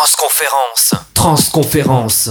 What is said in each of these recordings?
Transconférence. Transconférence.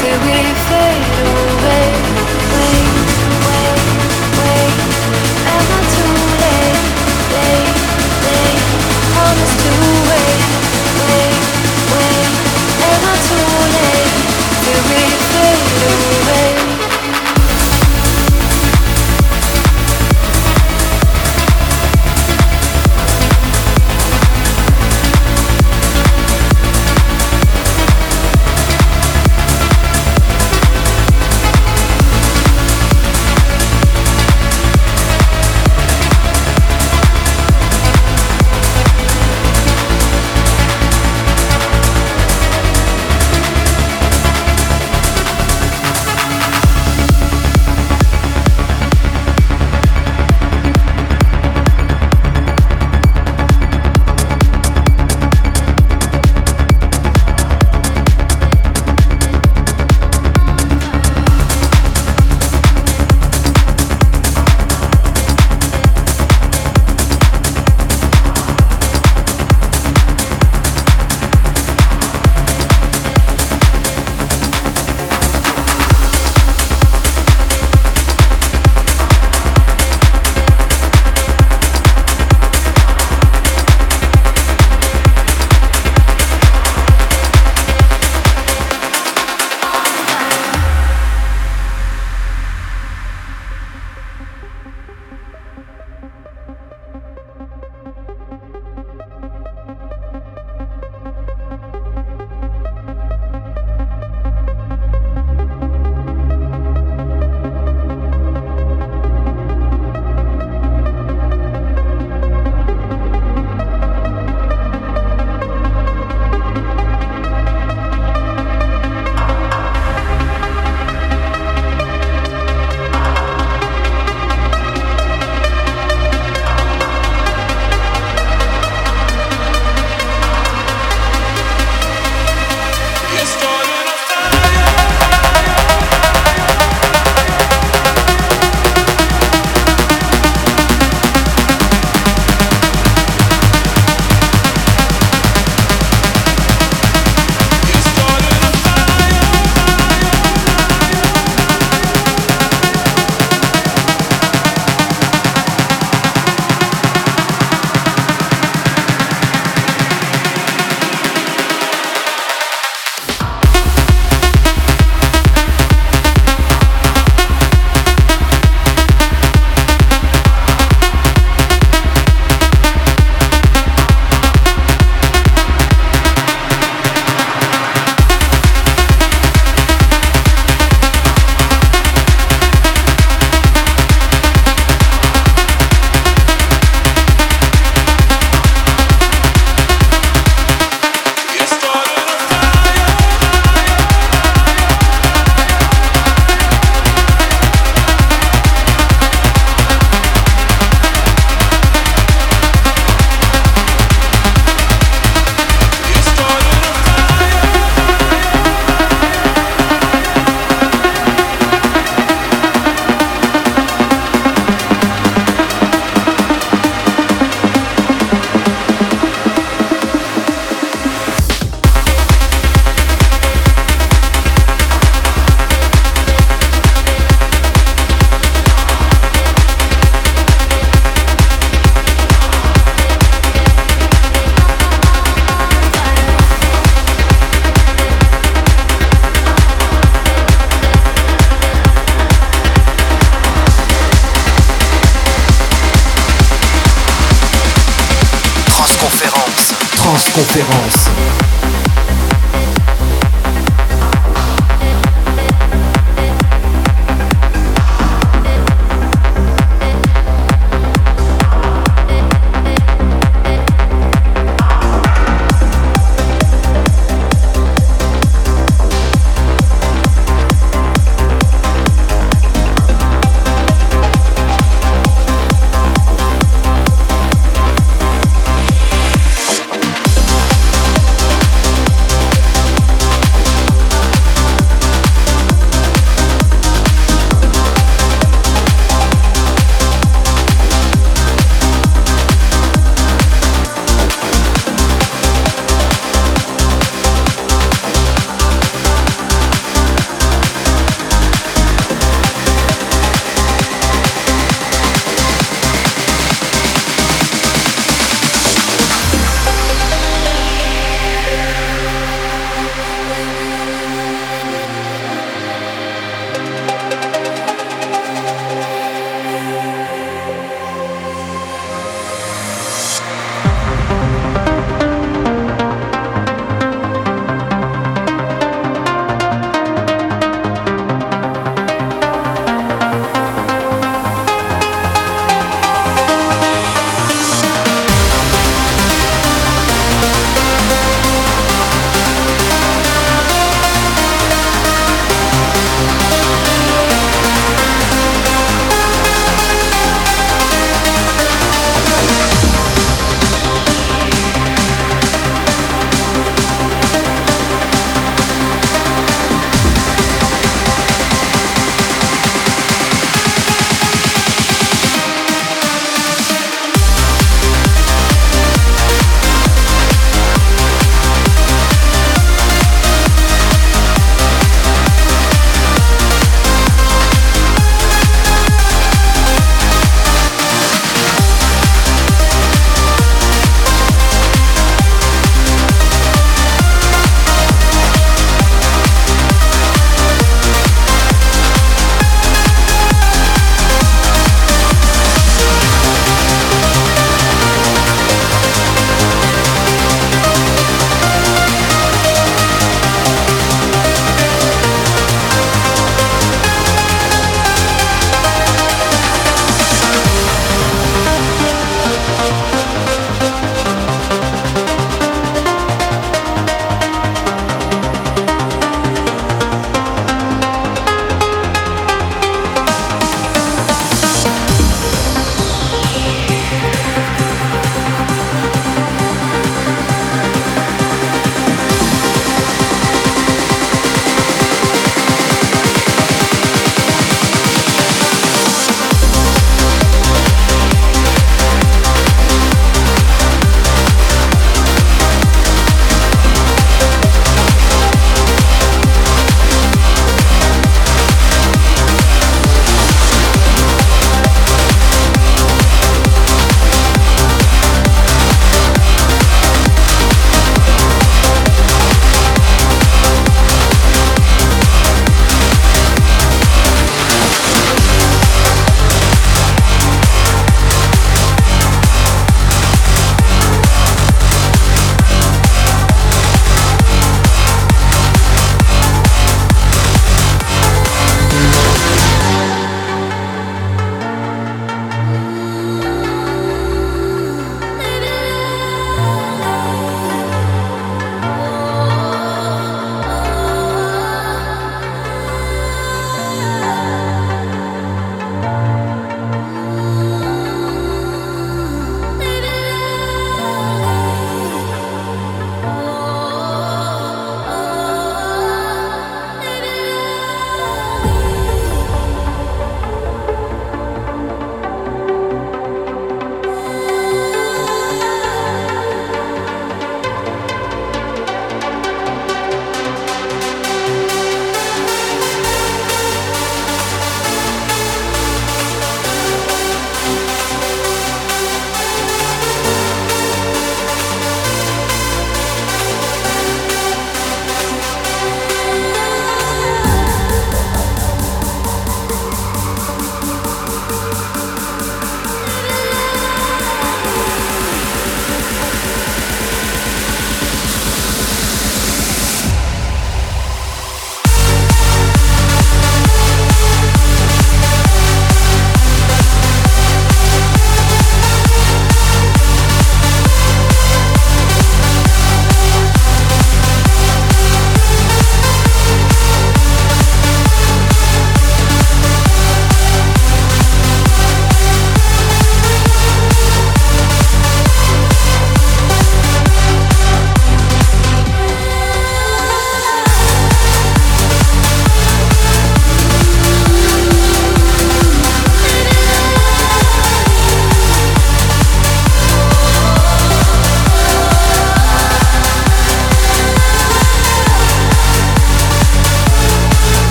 Till we fade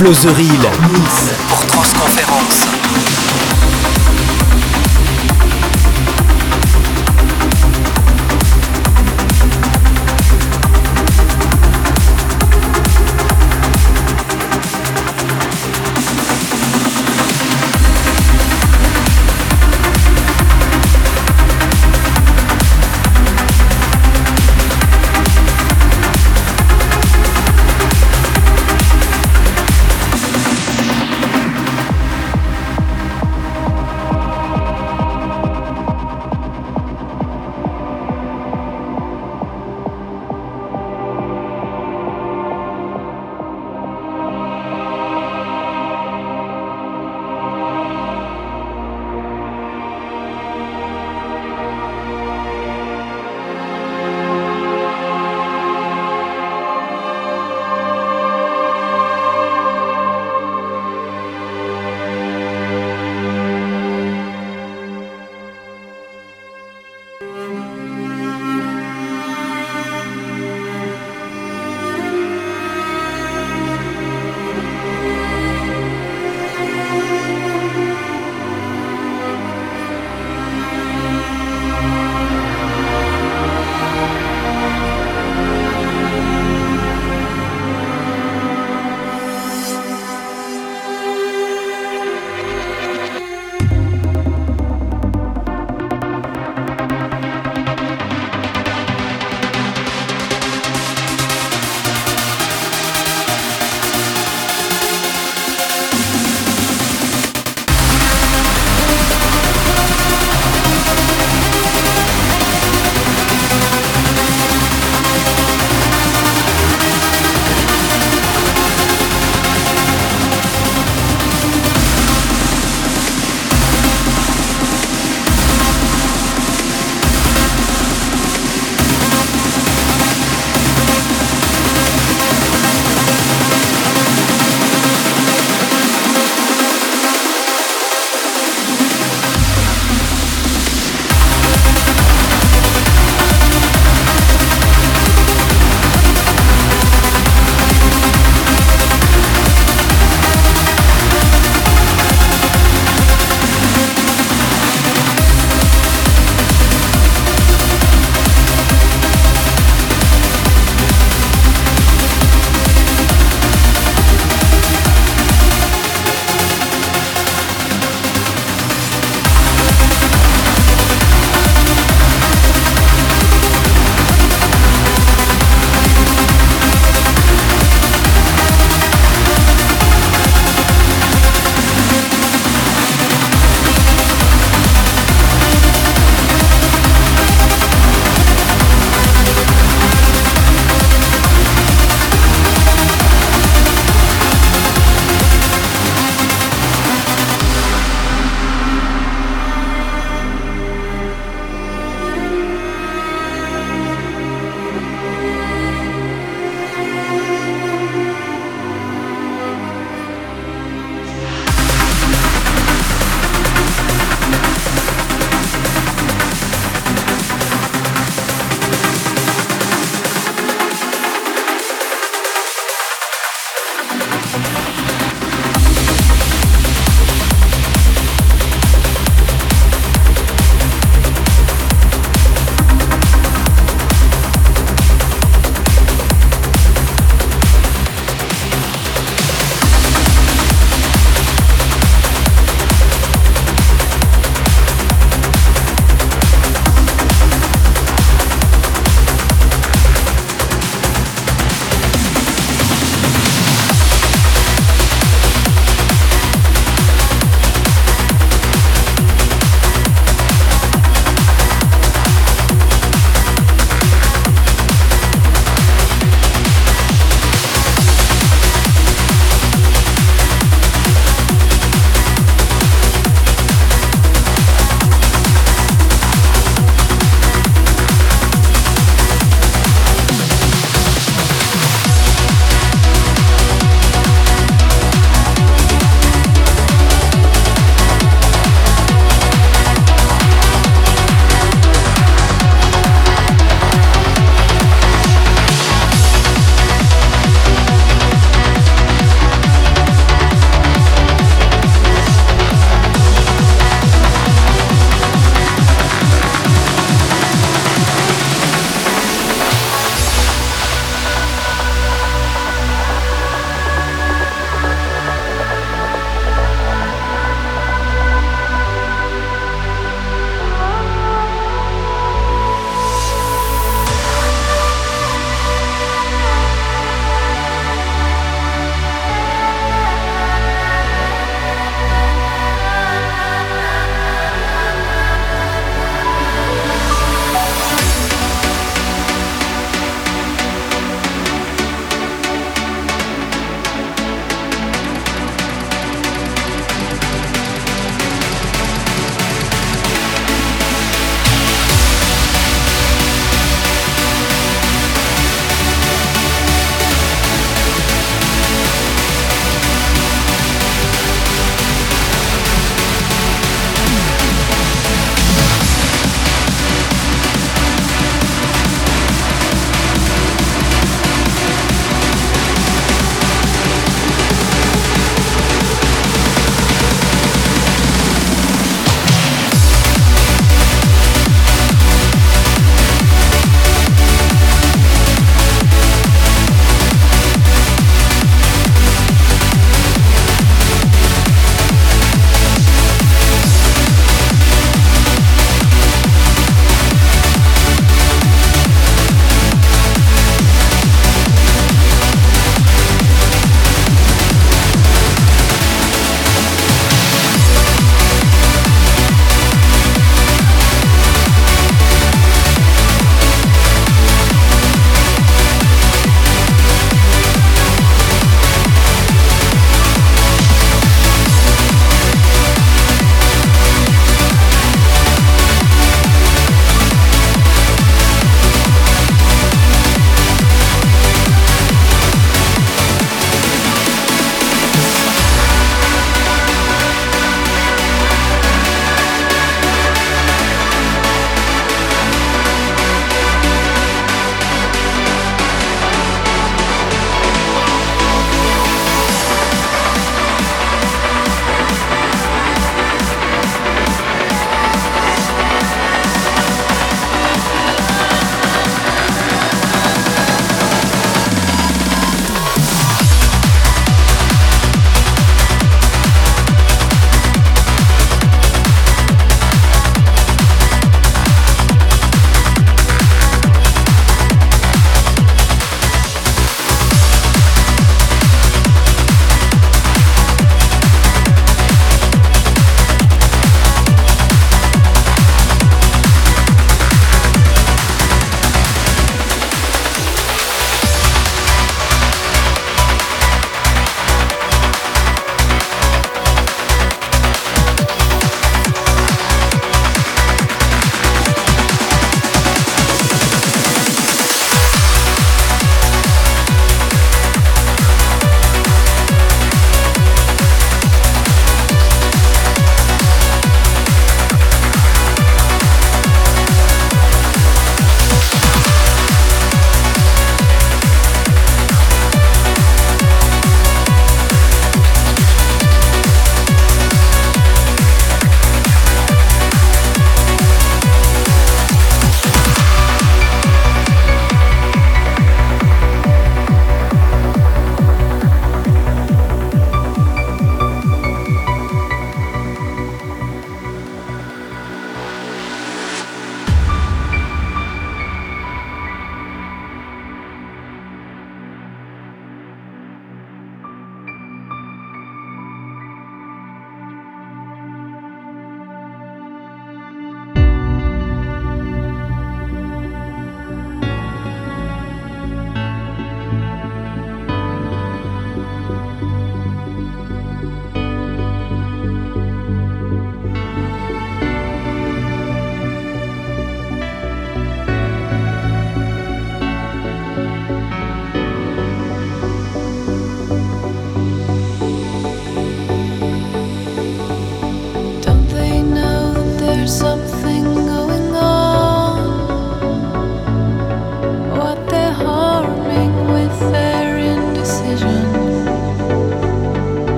Closeril. Mix.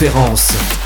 référence.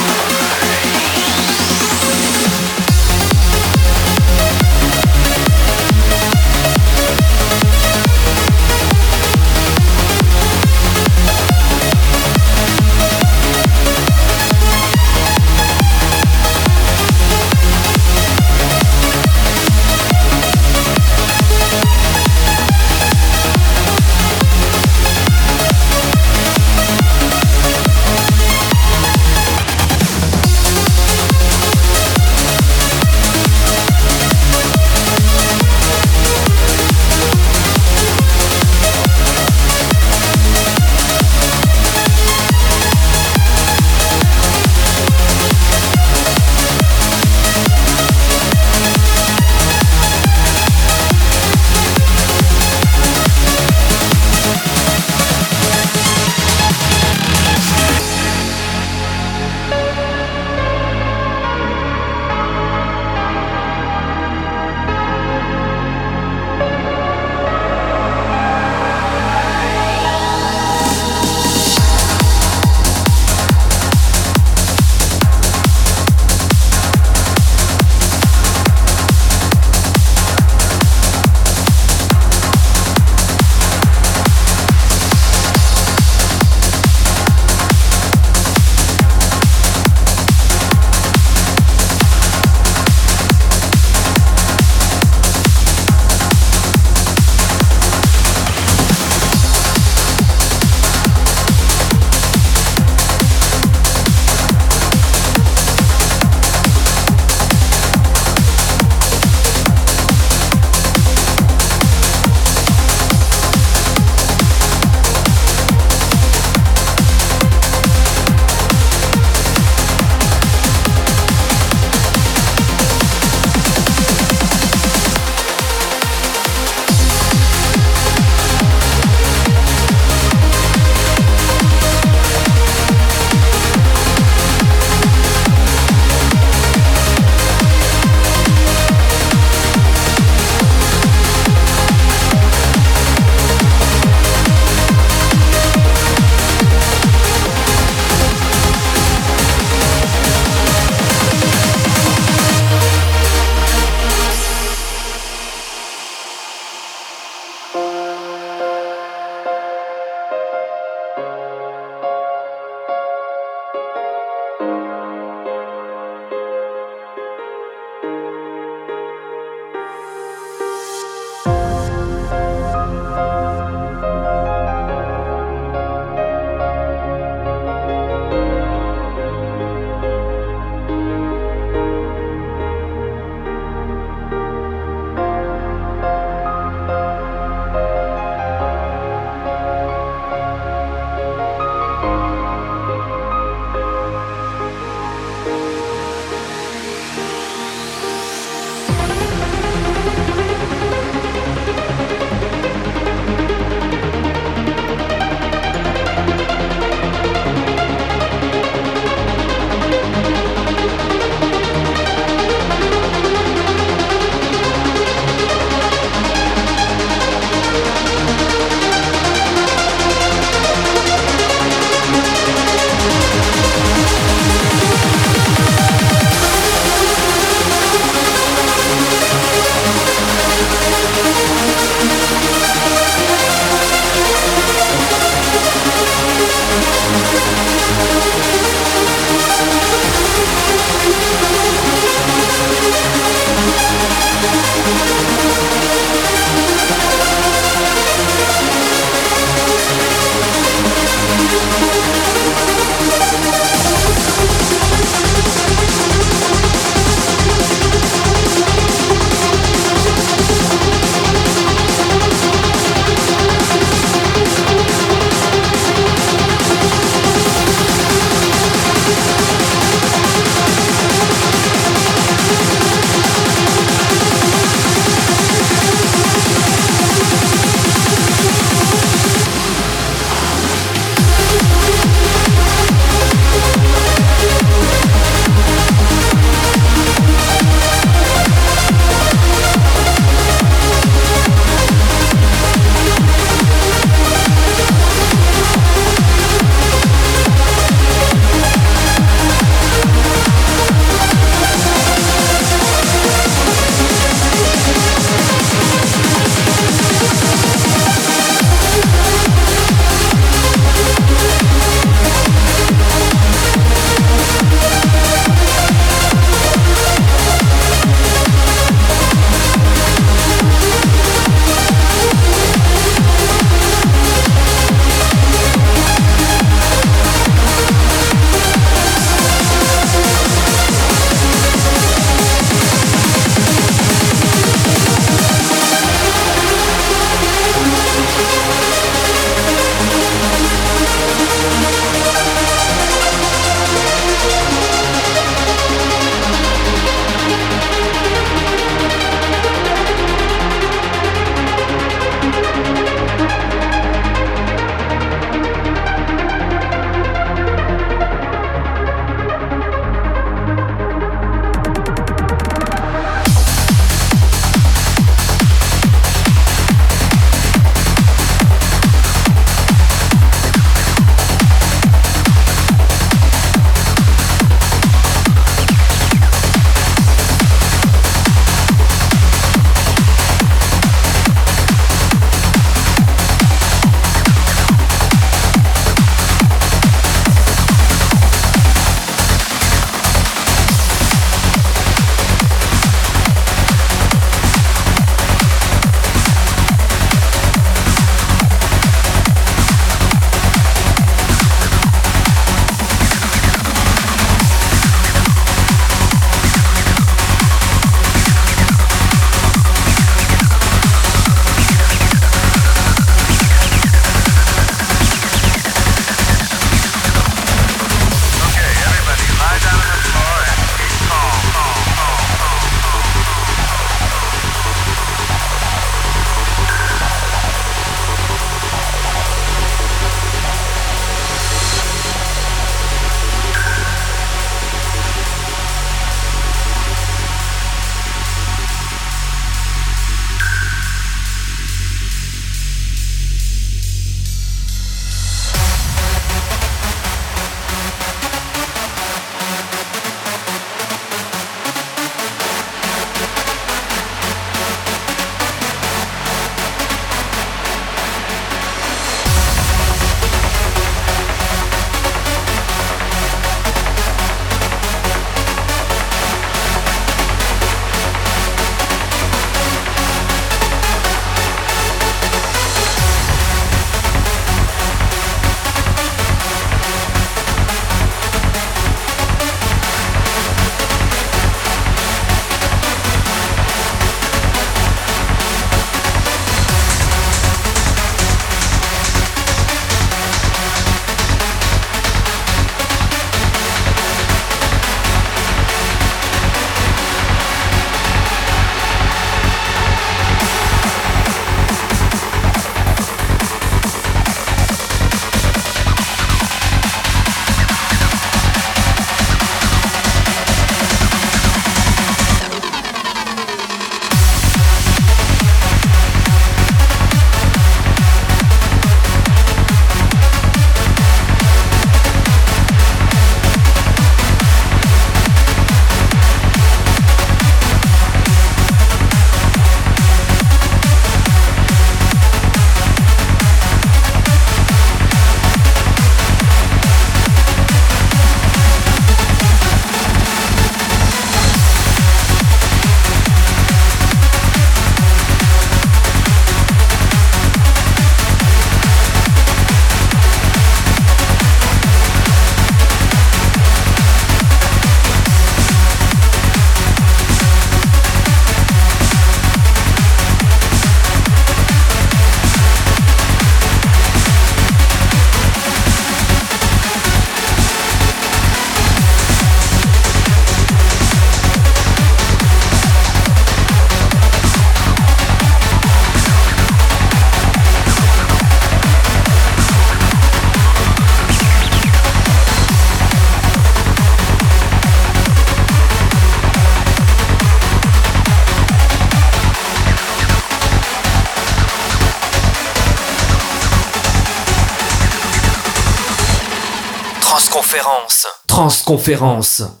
conférence.